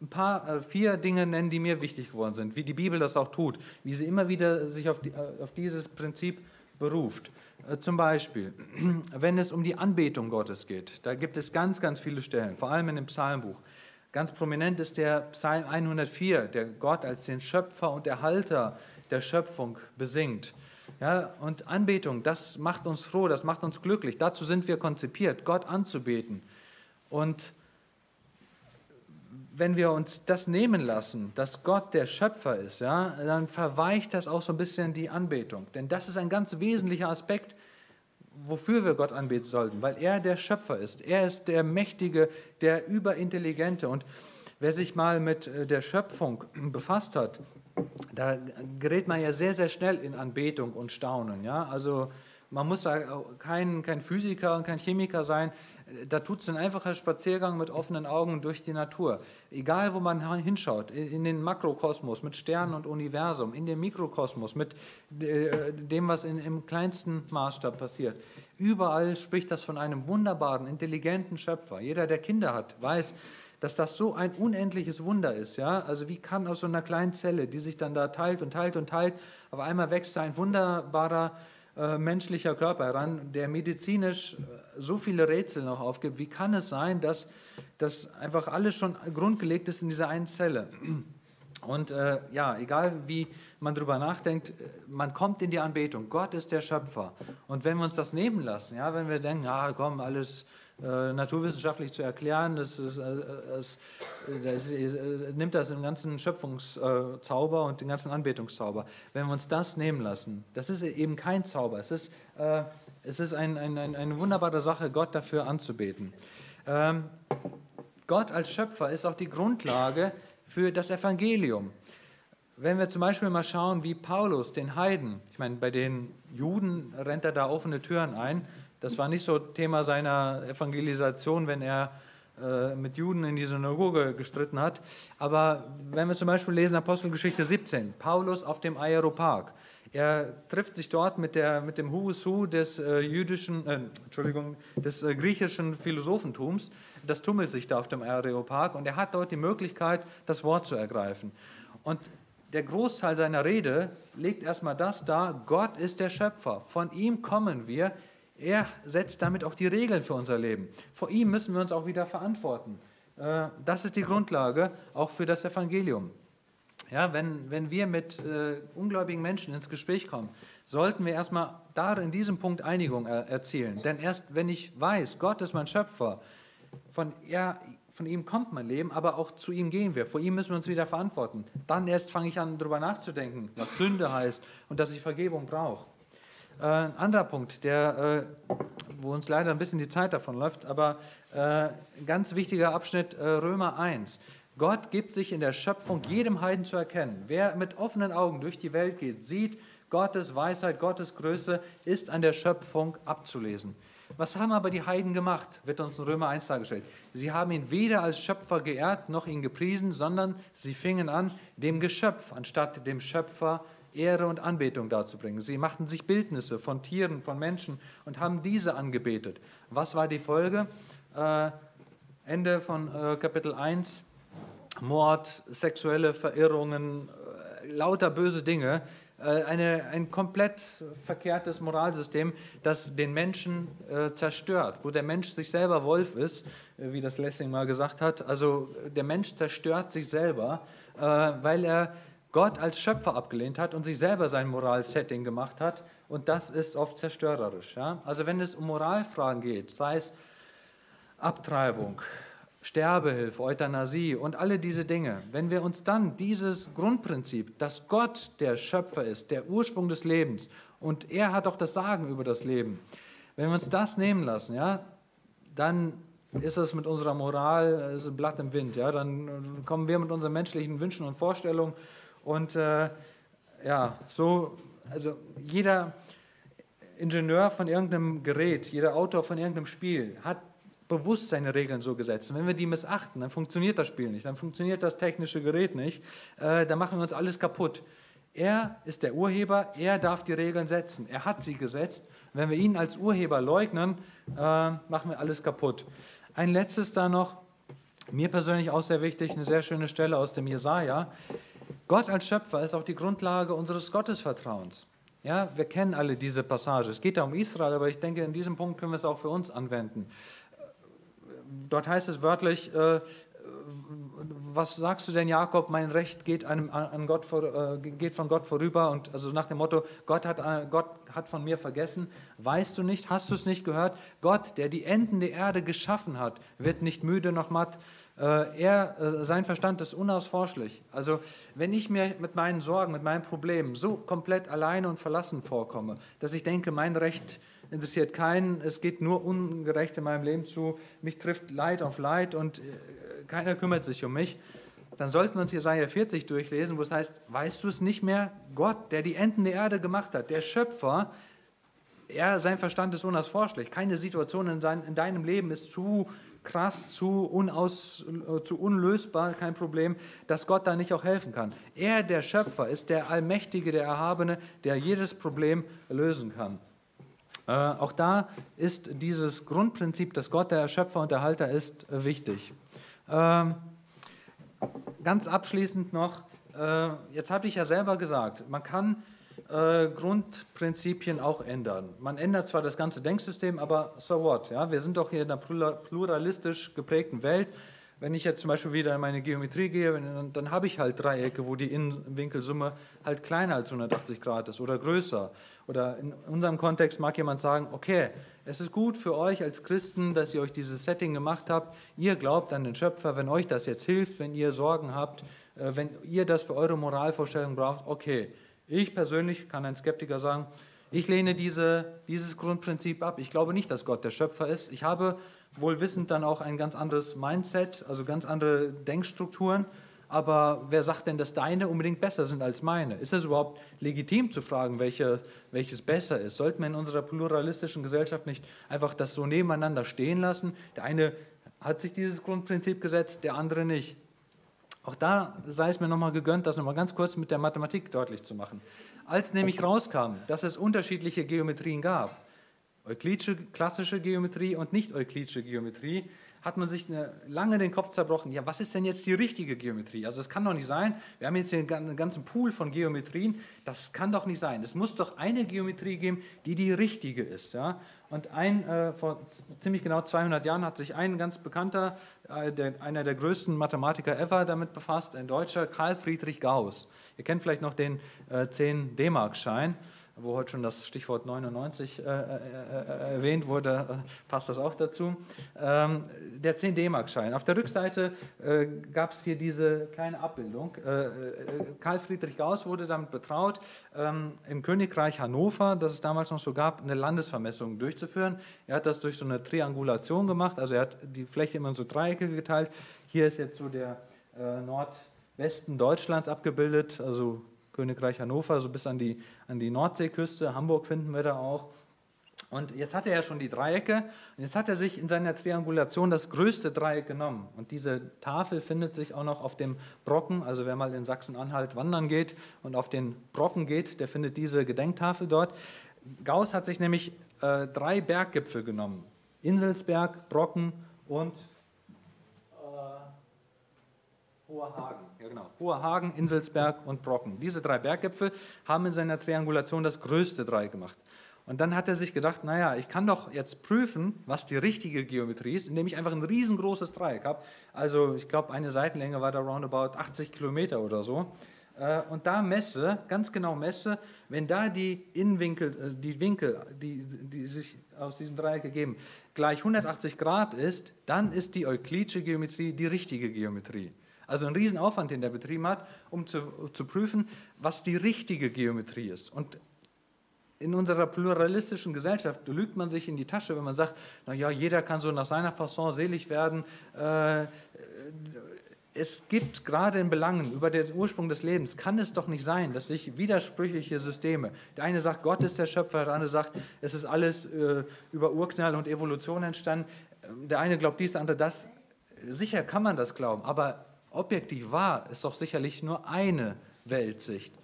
ein paar, äh, vier Dinge nennen, die mir wichtig geworden sind, wie die Bibel das auch tut, wie sie immer wieder sich auf, die, äh, auf dieses Prinzip beruft. Äh, zum Beispiel, wenn es um die Anbetung Gottes geht, da gibt es ganz, ganz viele Stellen, vor allem in dem Psalmbuch. Ganz prominent ist der Psalm 104, der Gott als den Schöpfer und Erhalter der Schöpfung besingt. Ja, und Anbetung, das macht uns froh, das macht uns glücklich. Dazu sind wir konzipiert, Gott anzubeten. Und wenn wir uns das nehmen lassen, dass Gott der Schöpfer ist, ja, dann verweicht das auch so ein bisschen die Anbetung. Denn das ist ein ganz wesentlicher Aspekt, wofür wir Gott anbeten sollten, weil er der Schöpfer ist. Er ist der Mächtige, der Überintelligente. Und wer sich mal mit äh, der Schöpfung befasst hat, da gerät man ja sehr, sehr schnell in Anbetung und Staunen. Ja? Also man muss kein, kein Physiker und kein Chemiker sein. Da tut es ein einfacher Spaziergang mit offenen Augen durch die Natur. Egal, wo man hinschaut, in den Makrokosmos mit Sternen und Universum, in den Mikrokosmos mit äh, dem, was in, im kleinsten Maßstab passiert. Überall spricht das von einem wunderbaren, intelligenten Schöpfer. Jeder, der Kinder hat, weiß, dass das so ein unendliches Wunder ist. Ja? Also wie kann aus so einer kleinen Zelle, die sich dann da teilt und teilt und teilt, auf einmal wächst da ein wunderbarer äh, menschlicher Körper heran, der medizinisch äh, so viele Rätsel noch aufgibt. Wie kann es sein, dass das einfach alles schon grundgelegt ist in dieser einen Zelle? Und äh, ja, egal wie man darüber nachdenkt, äh, man kommt in die Anbetung. Gott ist der Schöpfer. Und wenn wir uns das nehmen lassen, ja, wenn wir denken, ah, komm, alles äh, naturwissenschaftlich zu erklären, das, ist, äh, das, das äh, nimmt das den ganzen Schöpfungszauber und den ganzen Anbetungszauber. Wenn wir uns das nehmen lassen, das ist eben kein Zauber, es ist, äh, es ist ein, ein, ein, eine wunderbare Sache, Gott dafür anzubeten. Ähm, Gott als Schöpfer ist auch die Grundlage für das Evangelium. Wenn wir zum Beispiel mal schauen, wie Paulus den Heiden, ich meine, bei den Juden rennt er da offene Türen ein, das war nicht so Thema seiner Evangelisation, wenn er äh, mit Juden in die Synagoge gestritten hat. Aber wenn wir zum Beispiel lesen Apostelgeschichte 17, Paulus auf dem Aeropark, er trifft sich dort mit, der, mit dem Husu des äh, jüdischen, äh, Entschuldigung, des äh, griechischen Philosophentums. Das tummelt sich da auf dem Areopag und er hat dort die Möglichkeit, das Wort zu ergreifen. Und der Großteil seiner Rede legt erstmal das dar, Gott ist der Schöpfer, von ihm kommen wir, er setzt damit auch die Regeln für unser Leben. Vor ihm müssen wir uns auch wieder verantworten. Äh, das ist die Grundlage auch für das Evangelium. Ja, wenn, wenn wir mit äh, ungläubigen Menschen ins Gespräch kommen, sollten wir erstmal da in diesem Punkt Einigung er, erzielen. Denn erst wenn ich weiß, Gott ist mein Schöpfer, von, er, von ihm kommt mein Leben, aber auch zu ihm gehen wir. Vor ihm müssen wir uns wieder verantworten. Dann erst fange ich an, darüber nachzudenken, was Sünde heißt und dass ich Vergebung brauche. Äh, ein anderer Punkt, der, äh, wo uns leider ein bisschen die Zeit davon läuft, aber äh, ganz wichtiger Abschnitt äh, Römer 1. Gott gibt sich in der Schöpfung jedem Heiden zu erkennen. Wer mit offenen Augen durch die Welt geht, sieht, Gottes Weisheit, Gottes Größe ist an der Schöpfung abzulesen. Was haben aber die Heiden gemacht, wird uns in Römer 1 dargestellt. Sie haben ihn weder als Schöpfer geehrt noch ihn gepriesen, sondern sie fingen an, dem Geschöpf anstatt dem Schöpfer Ehre und Anbetung darzubringen. Sie machten sich Bildnisse von Tieren, von Menschen und haben diese angebetet. Was war die Folge? Äh, Ende von äh, Kapitel 1, Mord, sexuelle Verirrungen, äh, lauter böse Dinge. Äh, eine, ein komplett verkehrtes Moralsystem, das den Menschen äh, zerstört, wo der Mensch sich selber Wolf ist, äh, wie das Lessing mal gesagt hat. Also der Mensch zerstört sich selber, weil er Gott als Schöpfer abgelehnt hat und sich selber sein Moralsetting gemacht hat. Und das ist oft zerstörerisch. Ja? Also wenn es um Moralfragen geht, sei es Abtreibung, Sterbehilfe, Euthanasie und alle diese Dinge, wenn wir uns dann dieses Grundprinzip, dass Gott der Schöpfer ist, der Ursprung des Lebens und er hat auch das Sagen über das Leben, wenn wir uns das nehmen lassen, ja, dann ist es mit unserer Moral ist ein Blatt im Wind. Ja? Dann kommen wir mit unseren menschlichen Wünschen und Vorstellungen und äh, ja, so, also jeder Ingenieur von irgendeinem Gerät, jeder Autor von irgendeinem Spiel hat bewusst seine Regeln so gesetzt. Und wenn wir die missachten, dann funktioniert das Spiel nicht, dann funktioniert das technische Gerät nicht, äh, dann machen wir uns alles kaputt. Er ist der Urheber, er darf die Regeln setzen, er hat sie gesetzt. wenn wir ihn als Urheber leugnen, äh, machen wir alles kaputt. Ein letztes da noch, mir persönlich auch sehr wichtig, eine sehr schöne Stelle aus dem Jesaja. Gott als Schöpfer ist auch die Grundlage unseres Gottesvertrauens. Ja, wir kennen alle diese Passage. Es geht da um Israel, aber ich denke, in diesem Punkt können wir es auch für uns anwenden. Dort heißt es wörtlich, äh, was sagst du denn, Jakob, mein Recht geht, einem, an Gott vor, äh, geht von Gott vorüber und also nach dem Motto, Gott hat, äh, Gott hat von mir vergessen. Weißt du nicht, hast du es nicht gehört? Gott, der die Enden der Erde geschaffen hat, wird nicht müde noch matt. Äh, er, äh, sein Verstand ist unausforschlich. Also wenn ich mir mit meinen Sorgen, mit meinen Problemen so komplett alleine und verlassen vorkomme, dass ich denke, mein Recht interessiert keinen, es geht nur ungerecht in meinem Leben zu, mich trifft Leid auf Leid und äh, keiner kümmert sich um mich, dann sollten wir uns Jesaja 40 durchlesen, wo es heißt, weißt du es nicht mehr? Gott, der die Enden der Erde gemacht hat, der Schöpfer, er, sein Verstand ist unausforschlich. Keine Situation in, sein, in deinem Leben ist zu krass, zu, unaus, zu unlösbar, kein Problem, dass Gott da nicht auch helfen kann. Er, der Schöpfer, ist der Allmächtige, der Erhabene, der jedes Problem lösen kann. Äh, auch da ist dieses Grundprinzip, dass Gott der Schöpfer und der Halter ist, äh, wichtig. Ähm, ganz abschließend noch, äh, jetzt habe ich ja selber gesagt, man kann äh, Grundprinzipien auch ändern. Man ändert zwar das ganze Denksystem, aber so what? Ja? Wir sind doch hier in einer pluralistisch geprägten Welt. Wenn ich jetzt zum Beispiel wieder in meine Geometrie gehe, dann, dann habe ich halt Dreiecke, wo die Innenwinkelsumme halt kleiner als 180 Grad ist oder größer. Oder in unserem Kontext mag jemand sagen, okay, es ist gut für euch als Christen, dass ihr euch dieses Setting gemacht habt. Ihr glaubt an den Schöpfer, wenn euch das jetzt hilft, wenn ihr Sorgen habt, äh, wenn ihr das für eure Moralvorstellung braucht, okay. Ich persönlich kann ein Skeptiker sagen, ich lehne diese, dieses Grundprinzip ab. Ich glaube nicht, dass Gott der Schöpfer ist. Ich habe wohl wissend dann auch ein ganz anderes Mindset, also ganz andere Denkstrukturen. Aber wer sagt denn, dass deine unbedingt besser sind als meine? Ist es überhaupt legitim zu fragen, welche, welches besser ist? Sollten wir in unserer pluralistischen Gesellschaft nicht einfach das so nebeneinander stehen lassen? Der eine hat sich dieses Grundprinzip gesetzt, der andere nicht. Auch da sei es mir nochmal gegönnt, das nochmal ganz kurz mit der Mathematik deutlich zu machen. Als nämlich rauskam, dass es unterschiedliche Geometrien gab, euklidische klassische Geometrie und nicht-euklidische Geometrie, hat man sich lange den Kopf zerbrochen, ja, was ist denn jetzt die richtige Geometrie? Also es kann doch nicht sein, wir haben jetzt einen ganzen Pool von Geometrien, das kann doch nicht sein. Es muss doch eine Geometrie geben, die die richtige ist. Ja? Und ein, äh, vor ziemlich genau 200 Jahren hat sich ein ganz bekannter, äh, der, einer der größten Mathematiker ever damit befasst, ein Deutscher, Karl Friedrich Gauss. Ihr kennt vielleicht noch den äh, 10 D-Mark-Schein wo heute schon das Stichwort 99 äh, äh, äh, erwähnt wurde, äh, passt das auch dazu. Ähm, der 10 D-Mark-Schein. Auf der Rückseite äh, gab es hier diese kleine Abbildung. Karl Friedrich Gauss wurde damit betraut, ähm, im Königreich Hannover, das es damals noch so gab, eine Landesvermessung durchzuführen. Er hat das durch so eine Triangulation gemacht, also er hat die Fläche immer in so Dreiecke geteilt. Hier ist jetzt so der Nordwesten Deutschlands abgebildet, also Königreich Hannover, so bis an die, an die Nordseeküste. Hamburg finden wir da auch. Und jetzt hat er schon die Dreiecke und jetzt hat er sich in seiner Triangulation das größte Dreieck genommen. Und diese Tafel findet sich auch noch auf dem Brocken. Also wer mal in Sachsen-Anhalt wandern geht und auf den Brocken geht, der findet diese Gedenktafel dort. Gauss hat sich nämlich äh, drei Berggipfel genommen. Inselsberg, Brocken und Hoher Hagen. Ja, genau. Hoher Hagen, Inselsberg und Brocken. Diese drei Berggipfel haben in seiner Triangulation das größte Dreieck gemacht. Und dann hat er sich gedacht, naja, ich kann doch jetzt prüfen, was die richtige Geometrie ist, indem ich einfach ein riesengroßes Dreieck habe. Also ich glaube, eine Seitenlänge war da roundabout 80 Kilometer oder so. Äh, und da messe, ganz genau messe, wenn da die Innenwinkel, äh, die Winkel, die, die sich aus diesem Dreieck ergeben, gleich 180 Grad ist, dann ist die euklidische Geometrie die richtige Geometrie. Also ein Riesenaufwand, den der betrieben hat, um zu, zu prüfen, was die richtige Geometrie ist. Und in unserer pluralistischen Gesellschaft lügt man sich in die Tasche, wenn man sagt, naja, jeder kann so nach seiner Fasson selig werden. Äh, es gibt gerade in Belangen über den Ursprung des Lebens, kann es doch nicht sein, dass sich widersprüchliche Systeme, der eine sagt, Gott ist der Schöpfer, der andere sagt, es ist alles äh, über Urknall und Evolution entstanden, der eine glaubt dies, der andere das. Sicher kann man das glauben, aber objektiv wahr ist doch sicherlich nur eine Weltsicht.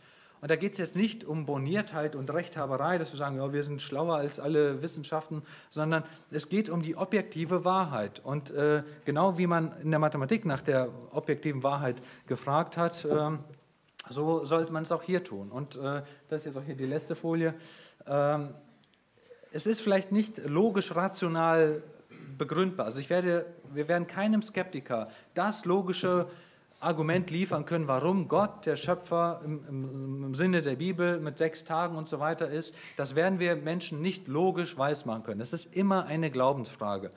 Und da geht es jetzt nicht um Boniertheit und Rechthaberei, dass wir sagen, ja, wir sind schlauer als alle Wissenschaften, sondern es geht um die objektive Wahrheit. Und äh, genau wie man in der Mathematik nach der objektiven Wahrheit gefragt hat, äh, so sollte man es auch hier tun. Und äh, das ist jetzt auch hier die letzte Folie. Ähm, es ist vielleicht nicht logisch rational begründbar. Also ich werde, wir werden keinem Skeptiker das logische Argument liefern können, warum Gott der Schöpfer im, im, im, Sinne der Bibel mit sechs Tagen und so weiter ist. Das werden wir Menschen nicht logisch weismachen können. Es ist immer eine Glaubensfrage.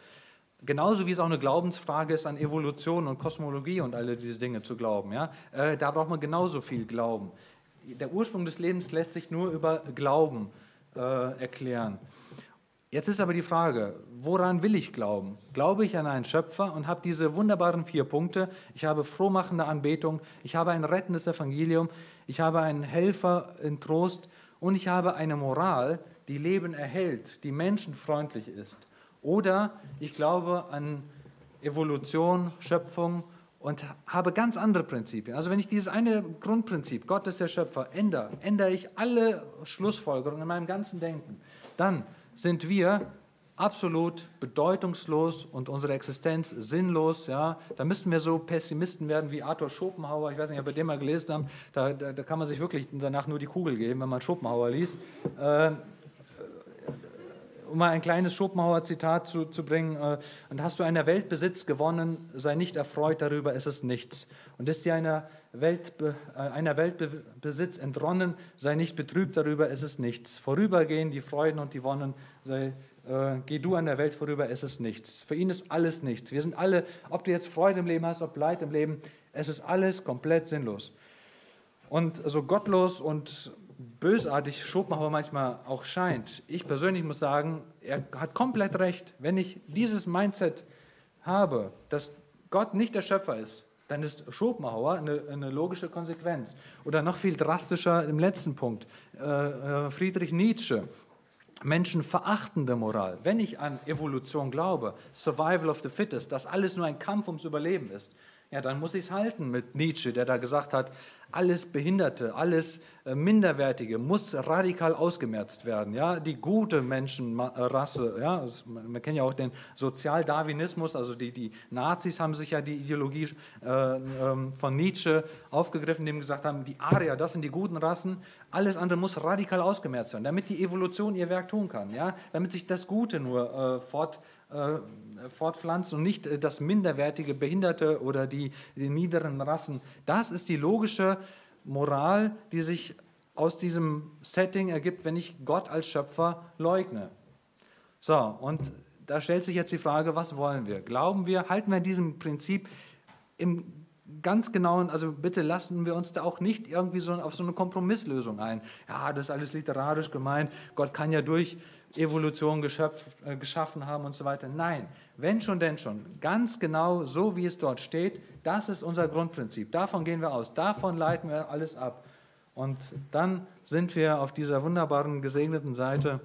Genauso wie es auch eine Glaubensfrage ist, an Evolution und Kosmologie und alle diese Dinge zu glauben. Ja? Äh, da braucht man genauso viel Glauben. Der Ursprung des Lebens lässt sich nur über Glauben äh, erklären Jetzt ist aber die Frage, woran will ich glauben? Glaube ich an einen Schöpfer und habe diese wunderbaren vier Punkte? Ich habe frohmachende Anbetung, ich habe ein rettendes Evangelium, ich habe einen Helfer in Trost und ich habe eine Moral, die Leben erhält, die menschenfreundlich ist. Oder ich glaube an Evolution, Schöpfung und habe ganz andere Prinzipien. Also wenn ich dieses eine Grundprinzip, Gott ist der Schöpfer, ändere, ändere ich alle Schlussfolgerungen in meinem ganzen Denken. Dann sind wir absolut bedeutungslos und unsere Existenz sinnlos. Ja? Da müssten wir so Pessimisten werden wie Arthur Schopenhauer. Ich weiß nicht, ob ihr den mal gelesen habt. Da, da, da kann man sich wirklich danach nur die Kugel geben, wenn man Schopenhauer liest. Äh, um mal ein kleines Schopenhauer-Zitat zu, zu bringen, äh, und hast du einer Welt Besitz gewonnen, sei nicht erfreut darüber, ist es nichts. Und ist dir einer Welt, äh, einer Welt Besitz entronnen, sei nicht betrübt darüber, ist es nichts. Vorübergehen die Freuden und die Wonnen, sei, äh, geh du an der Welt vorüber, ist es nichts. Für ihn ist alles nichts. Wir sind alle, ob du jetzt Freude im Leben hast, ob Leid im Leben, es ist alles komplett sinnlos. Und so gottlos und bösartig Schopenhauer manchmal auch scheint, ich persönlich muss sagen, er hat komplett recht. Wenn ich dieses Mindset habe, dass Gott nicht der Schöpfer ist, dann ist Schopenhauer eine, eine logische Konsequenz. Oder noch viel drastischer im letzten Punkt, äh, äh Friedrich Nietzsche, menschenverachtende Moral. Wenn ich an Evolution glaube, Survival of the Fittest, dass alles nur ein Kampf ums Überleben ist, ja, dann muss ich es halten mit Nietzsche, der da gesagt hat, alles Behinderte, alles äh, Minderwertige muss radikal ausgemerzt werden. Ja, die gute Menschenrasse, ja, man kennt ja auch den Sozialdarwinismus, also die, die Nazis haben sich ja die Ideologie äh, ähm, von Nietzsche aufgegriffen, indem sie gesagt haben, die Arier, das sind die guten Rassen, alles andere muss radikal ausgemerzt werden, damit die Evolution ihr Werk tun kann, ja, damit sich das Gute nur äh, fort äh, fortpflanzen und nicht äh, das minderwertige Behinderte oder die, die niederen Rassen. Das ist die logische Moral, die sich aus diesem Setting ergibt, wenn ich Gott als Schöpfer leugne. So, und da stellt sich jetzt die Frage, was wollen wir? Glauben wir, halten wir diesem Prinzip im ganz genauen, also bitte lassen wir uns da auch nicht irgendwie so auf so eine Kompromisslösung ein. Ja, das ist alles literarisch gemeint, Gott kann ja durch Evolution geschöpf, äh, geschaffen haben und so weiter. Nein, wenn schon, denn schon. Ganz genau so, wie es dort steht, das ist unser Grundprinzip. Davon gehen wir aus, davon leiten wir alles ab. Und dann sind wir auf dieser wunderbaren, gesegneten Seite,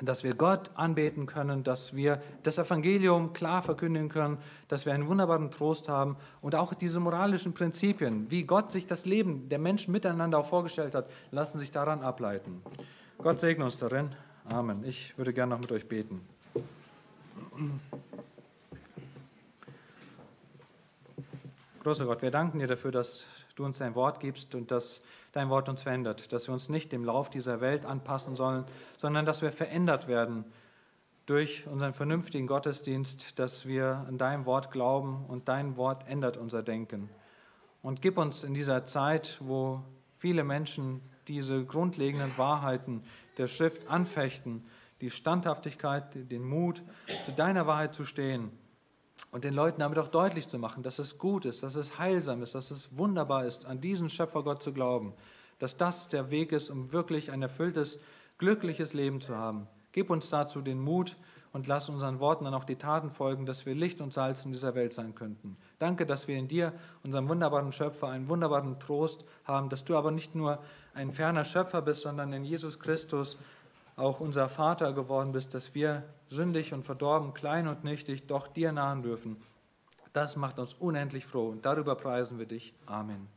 dass wir Gott anbeten können, dass wir das Evangelium klar verkündigen können, dass wir einen wunderbaren Trost haben und auch diese moralischen Prinzipien, wie Gott sich das Leben der Menschen miteinander auch vorgestellt hat, lassen sich daran ableiten. Gott segne uns darin. Amen. Ich würde gerne noch mit euch beten. Großer Gott, wir danken dir dafür, dass du uns dein Wort gibst und dass dein Wort uns verändert, dass wir uns nicht dem Lauf dieser Welt anpassen sollen, sondern dass wir verändert werden durch unseren vernünftigen Gottesdienst, dass wir an dein Wort glauben und dein Wort ändert unser Denken. Und gib uns in dieser Zeit, wo viele Menschen diese grundlegenden Wahrheiten der Schrift anfechten, die Standhaftigkeit, den Mut, zu deiner Wahrheit zu stehen und den Leuten damit auch deutlich zu machen, dass es gut ist, dass es heilsam ist, dass es wunderbar ist, an diesen Schöpfergott zu glauben, dass das der Weg ist, um wirklich ein erfülltes, glückliches Leben zu haben. Gib uns dazu den Mut und lass unseren Worten dann auch die Taten folgen, dass wir Licht und Salz in dieser Welt sein könnten. Danke, dass wir in dir, unserem wunderbaren Schöpfer, einen wunderbaren Trost haben, dass du aber nicht nur ein ferner Schöpfer bist, sondern in Jesus Christus auch unser Vater geworden bist, dass wir sündig und verdorben, klein und nichtig, doch dir nahen dürfen. Das macht uns unendlich froh und darüber preisen wir dich. Amen.